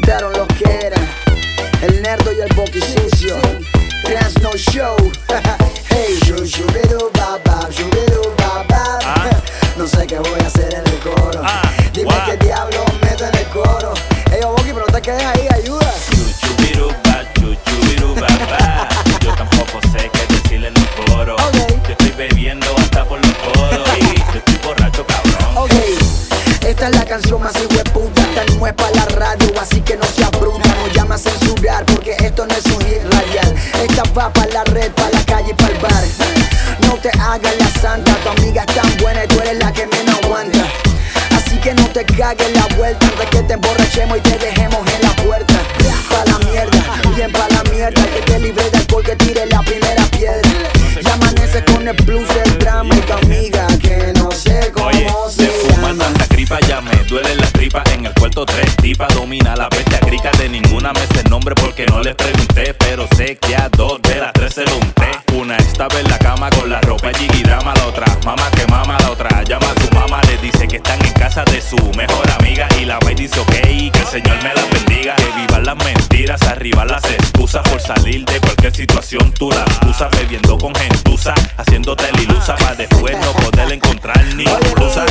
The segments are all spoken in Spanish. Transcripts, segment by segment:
preguntaron los que eran. El nerdo y el boqui sucio. Trans no show. hey, yo, yo, baba, yo, baba. Ah. No sé qué voy a hacer en el coro. Ah, Dime guau. qué diablo meto en el coro. Ey, yo, boqui, pero no te quedes ahí, ayuda. Chuchubiruba, chuchubiruba, Yo tampoco sé qué decirle en el coro. Ok. Yo estoy bebiendo hasta por los codos. Y yo estoy borracho, cabrón. Ok, esta es la canción más puta esto no es un hit radial. Esta va para la red, para la calle y para el bar. No te hagas la santa, tu amiga es tan buena y tú eres la que menos aguanta. Así que no te cagues la vuelta antes que te emborrachemos y te dejemos en la puerta. Pa' la mierda, bien pa' la mierda Que te libre de alcohol, que tire la primera piedra. Y amanece con el blues, En el cuarto tres tipas domina la bestia grica. De ninguna me sé el nombre porque no les pregunté. Pero sé que a dos de las tres se lo unté. Una estaba en la cama con la ropa y drama. La otra, mamá que mama. La otra llama a su mamá, le dice que están en casa de su mejor amiga. Y la maíz dice ok, que el Señor me la bendiga. Que vivan las mentiras, arriba las excusas por salir de cualquier situación. Tú la usas bebiendo con gentuza, haciéndote la ilusa para después no poder encontrar ni blusa.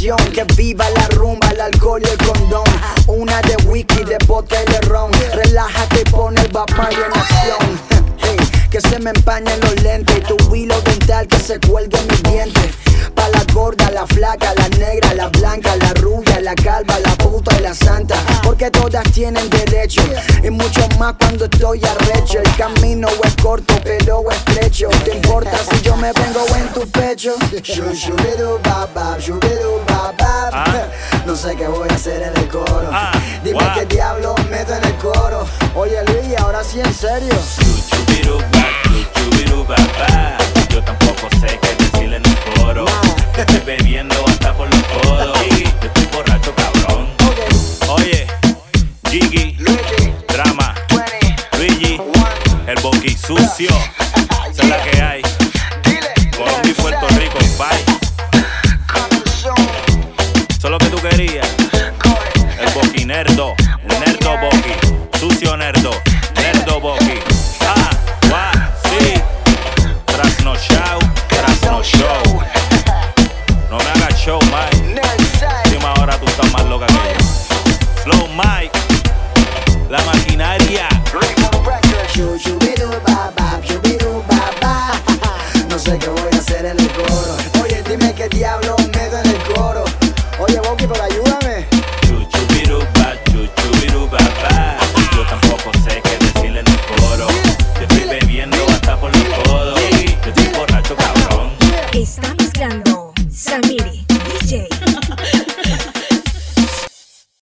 Que viva la rumba, el alcohol y el condón. Una de whisky, de y de ron. Relájate y pon el vapor en acción. Hey, que se me empañen los lentes y tu hilo dental que se cuelgue en mis dientes. Gorda, la flaca, la negra, la blanca, la rubia, la calva, la puta y la santa. Porque todas tienen derecho y mucho más cuando estoy arrecho. El camino es corto, pero estrecho. ¿Te importa si yo me vengo en tu pecho? Ah. No sé qué voy a hacer en el coro. Ah, Dime qué diablo meto en el coro. Oye, Luis, ahora sí en serio. Lucio, esa es la que hay. Colombia y Puerto Rico, bye. Eso es lo que tú querías.